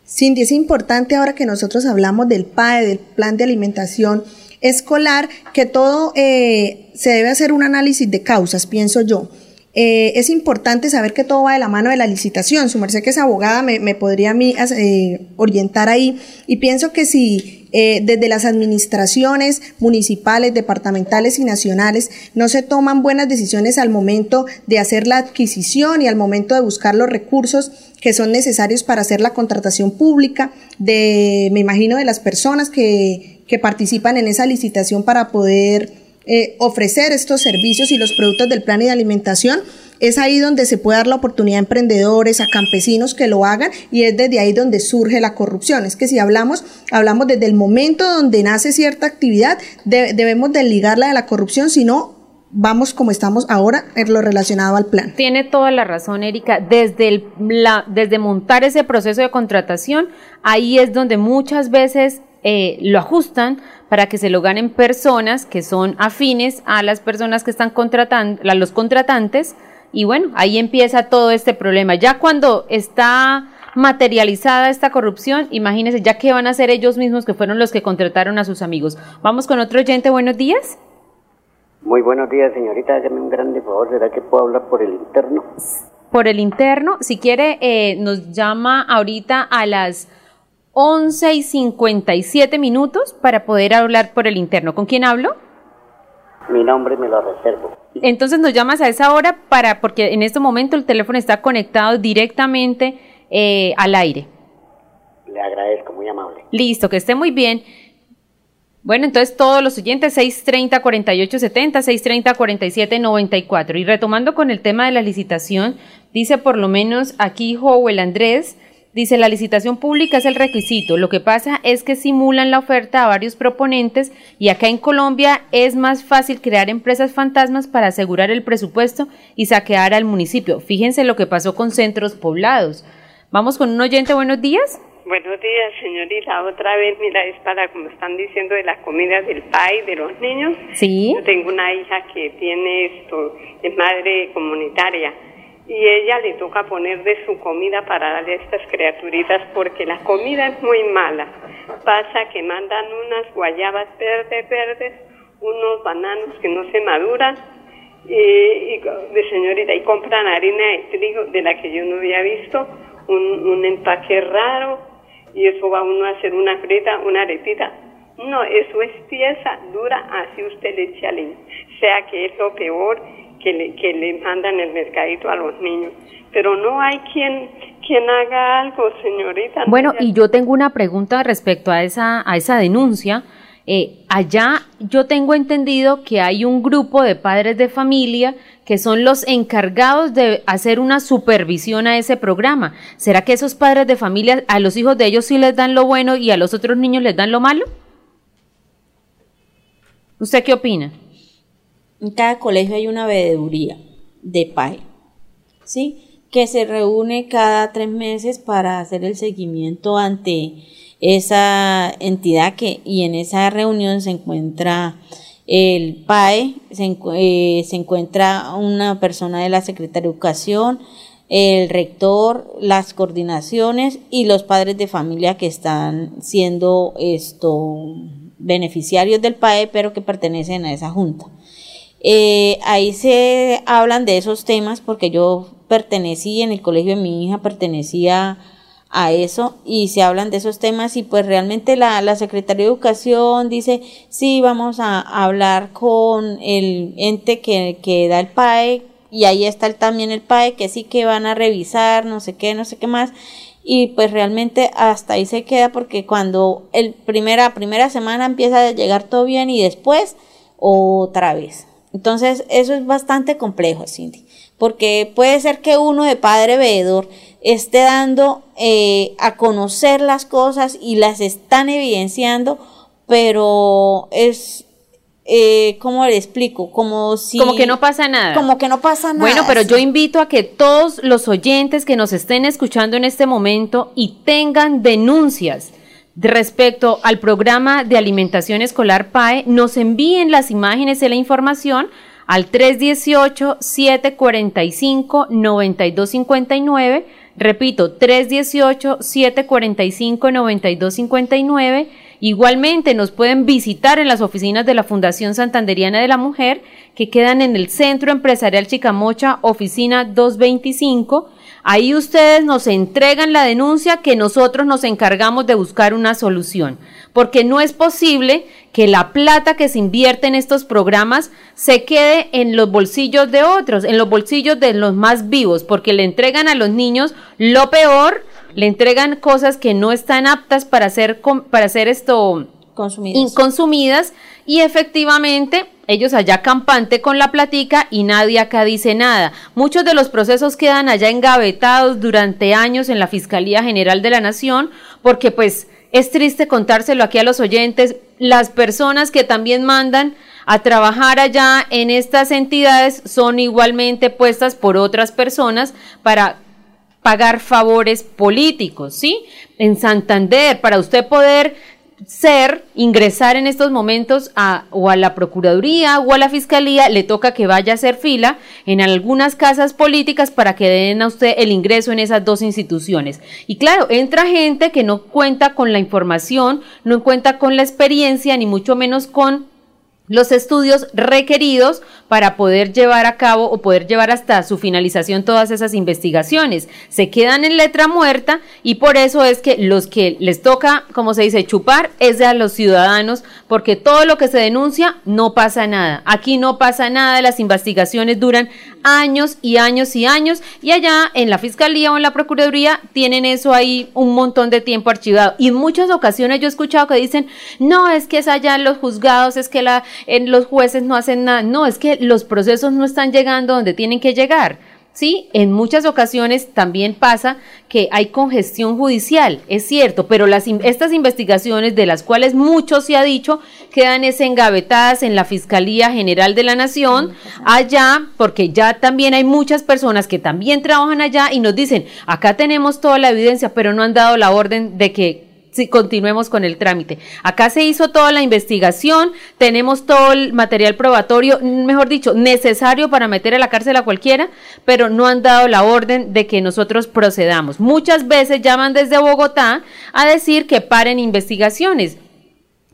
Cindy, es importante ahora que nosotros hablamos del PAE, del Plan de Alimentación Escolar, que todo eh, se debe hacer un análisis de causas, pienso yo. Eh, es importante saber que todo va de la mano de la licitación. Su merced que es abogada me, podría a mí eh, orientar ahí. Y pienso que si eh, desde las administraciones municipales, departamentales y nacionales no se toman buenas decisiones al momento de hacer la adquisición y al momento de buscar los recursos que son necesarios para hacer la contratación pública de, me imagino, de las personas que, que participan en esa licitación para poder eh, ofrecer estos servicios y los productos del plan de alimentación, es ahí donde se puede dar la oportunidad a emprendedores, a campesinos que lo hagan y es desde ahí donde surge la corrupción. Es que si hablamos, hablamos desde el momento donde nace cierta actividad, debemos desligarla de la corrupción, si no, vamos como estamos ahora en lo relacionado al plan. Tiene toda la razón, Erika. Desde, el, la, desde montar ese proceso de contratación, ahí es donde muchas veces eh, lo ajustan para que se lo ganen personas que son afines a las personas que están contratando, a los contratantes, y bueno, ahí empieza todo este problema. Ya cuando está materializada esta corrupción, imagínense ya que van a ser ellos mismos que fueron los que contrataron a sus amigos. Vamos con otro oyente, buenos días. Muy buenos días, señorita. Hágame un grande favor. ¿Será que puedo hablar por el interno? Por el interno. Si quiere, eh, nos llama ahorita a las 11 y 57 minutos para poder hablar por el interno. ¿Con quién hablo? Mi nombre me lo reservo. Entonces nos llamas a esa hora para, porque en este momento el teléfono está conectado directamente eh, al aire. Le agradezco, muy amable. Listo, que esté muy bien. Bueno, entonces todos los oyentes 630 4870, 630 4794. Y retomando con el tema de la licitación, dice por lo menos aquí Howell Andrés, Dice, la licitación pública es el requisito. Lo que pasa es que simulan la oferta a varios proponentes y acá en Colombia es más fácil crear empresas fantasmas para asegurar el presupuesto y saquear al municipio. Fíjense lo que pasó con centros poblados. Vamos con un oyente, buenos días. Buenos días, señorita. Otra vez, mira, es para, como están diciendo, de la comida del país, de los niños. Sí. Yo tengo una hija que tiene esto, es madre comunitaria y ella le toca poner de su comida para darle a estas criaturitas porque la comida es muy mala. Pasa que mandan unas guayabas verdes, verdes, unos bananos que no se maduran y, de señorita y compran harina de trigo de la que yo no había visto, un, empaque raro y eso va uno a hacer una frita, una arepita. No, eso es pieza dura, así usted le echa sea que es lo peor que le, que le mandan el mercadito a los niños. Pero no hay quien, quien haga algo, señorita. Bueno, y yo tengo una pregunta respecto a esa, a esa denuncia. Eh, allá yo tengo entendido que hay un grupo de padres de familia que son los encargados de hacer una supervisión a ese programa. ¿Será que esos padres de familia a los hijos de ellos sí les dan lo bueno y a los otros niños les dan lo malo? ¿Usted qué opina? En cada colegio hay una veeduría de PAE, ¿sí? que se reúne cada tres meses para hacer el seguimiento ante esa entidad que y en esa reunión se encuentra el PAE, se, eh, se encuentra una persona de la Secretaría de Educación, el rector, las coordinaciones y los padres de familia que están siendo esto beneficiarios del PAE pero que pertenecen a esa junta. Eh, ahí se hablan de esos temas porque yo pertenecí en el colegio de mi hija, pertenecía a eso y se hablan de esos temas y pues realmente la, la Secretaría de Educación dice, sí, vamos a, hablar con el ente que, que da el PAE y ahí está también el PAE que sí que van a revisar, no sé qué, no sé qué más y pues realmente hasta ahí se queda porque cuando el primera primera semana empieza a llegar todo bien y después otra vez. Entonces, eso es bastante complejo, Cindy, porque puede ser que uno de padre veedor esté dando eh, a conocer las cosas y las están evidenciando, pero es eh, ¿cómo le explico? Como si... Como que no pasa nada. Como que no pasa nada. Bueno, pero yo invito a que todos los oyentes que nos estén escuchando en este momento y tengan denuncias respecto al programa de alimentación escolar PAE, nos envíen las imágenes y la información al 318-745-9259. Repito, 318-745-9259. Igualmente nos pueden visitar en las oficinas de la Fundación Santanderiana de la Mujer, que quedan en el Centro Empresarial Chicamocha, oficina 225 Ahí ustedes nos entregan la denuncia que nosotros nos encargamos de buscar una solución, porque no es posible que la plata que se invierte en estos programas se quede en los bolsillos de otros, en los bolsillos de los más vivos, porque le entregan a los niños lo peor, le entregan cosas que no están aptas para ser para hacer esto consumidas y efectivamente ellos allá campante con la platica y nadie acá dice nada. Muchos de los procesos quedan allá engavetados durante años en la Fiscalía General de la Nación porque pues es triste contárselo aquí a los oyentes, las personas que también mandan a trabajar allá en estas entidades son igualmente puestas por otras personas para pagar favores políticos, ¿sí? En Santander, para usted poder ser, ingresar en estos momentos a, o a la Procuraduría o a la Fiscalía, le toca que vaya a hacer fila en algunas casas políticas para que den a usted el ingreso en esas dos instituciones. Y claro, entra gente que no cuenta con la información, no cuenta con la experiencia, ni mucho menos con los estudios requeridos para poder llevar a cabo o poder llevar hasta su finalización todas esas investigaciones. Se quedan en letra muerta y por eso es que los que les toca, como se dice, chupar es a los ciudadanos, porque todo lo que se denuncia no pasa nada. Aquí no pasa nada, las investigaciones duran años y años y años y allá en la Fiscalía o en la Procuraduría tienen eso ahí un montón de tiempo archivado. Y en muchas ocasiones yo he escuchado que dicen, no, es que es allá en los juzgados, es que la en los jueces no hacen nada. No, es que los procesos no están llegando donde tienen que llegar. Sí, en muchas ocasiones también pasa que hay congestión judicial, es cierto, pero las, estas investigaciones de las cuales mucho se ha dicho quedan es engavetadas en la Fiscalía General de la Nación, allá, porque ya también hay muchas personas que también trabajan allá y nos dicen, acá tenemos toda la evidencia, pero no han dado la orden de que si continuemos con el trámite. Acá se hizo toda la investigación, tenemos todo el material probatorio, mejor dicho, necesario para meter a la cárcel a cualquiera, pero no han dado la orden de que nosotros procedamos. Muchas veces llaman desde Bogotá a decir que paren investigaciones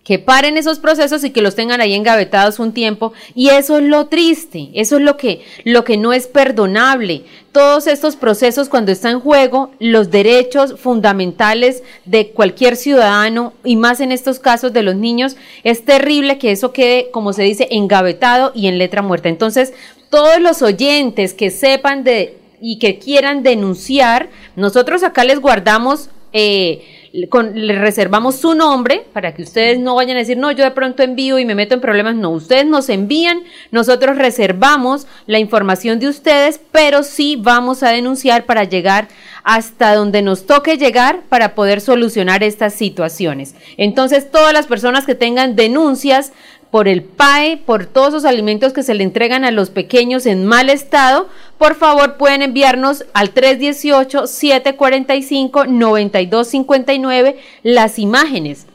que paren esos procesos y que los tengan ahí engavetados un tiempo y eso es lo triste, eso es lo que lo que no es perdonable. Todos estos procesos cuando está en juego los derechos fundamentales de cualquier ciudadano y más en estos casos de los niños, es terrible que eso quede, como se dice, engavetado y en letra muerta. Entonces, todos los oyentes que sepan de y que quieran denunciar, nosotros acá les guardamos eh, le reservamos su nombre para que ustedes no vayan a decir, no, yo de pronto envío y me meto en problemas. No, ustedes nos envían, nosotros reservamos la información de ustedes, pero sí vamos a denunciar para llegar hasta donde nos toque llegar para poder solucionar estas situaciones. Entonces, todas las personas que tengan denuncias por el PAE, por todos los alimentos que se le entregan a los pequeños en mal estado, por favor pueden enviarnos al 318-745-9259 las imágenes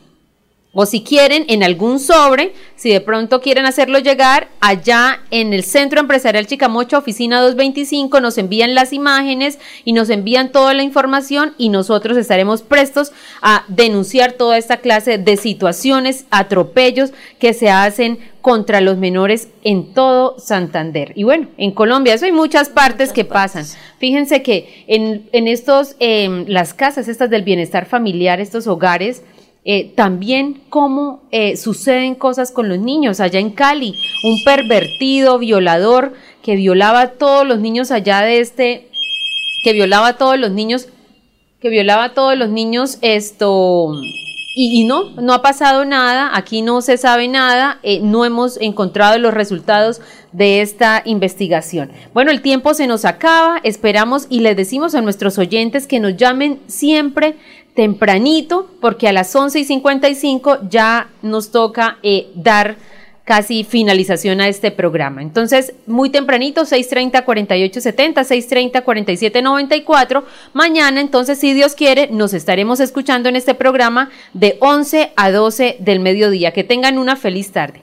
o si quieren en algún sobre, si de pronto quieren hacerlo llegar, allá en el Centro Empresarial Chicamocha, oficina 225, nos envían las imágenes y nos envían toda la información y nosotros estaremos prestos a denunciar toda esta clase de situaciones, atropellos que se hacen contra los menores en todo Santander. Y bueno, en Colombia, eso hay muchas partes que pasan. Fíjense que en, en estos, em, las casas estas del bienestar familiar, estos hogares, eh, también cómo eh, suceden cosas con los niños. Allá en Cali, un pervertido, violador, que violaba a todos los niños allá de este, que violaba a todos los niños, que violaba a todos los niños esto. Y, no, no ha pasado nada, aquí no se sabe nada, eh, no hemos encontrado los resultados de esta investigación. Bueno, el tiempo se nos acaba, esperamos y les decimos a nuestros oyentes que nos llamen siempre tempranito, porque a las 11 y 55 ya nos toca eh, dar casi finalización a este programa. Entonces, muy tempranito, 6.30, 48.70, 6.30, 47.94. Mañana, entonces, si Dios quiere, nos estaremos escuchando en este programa de 11 a 12 del mediodía. Que tengan una feliz tarde.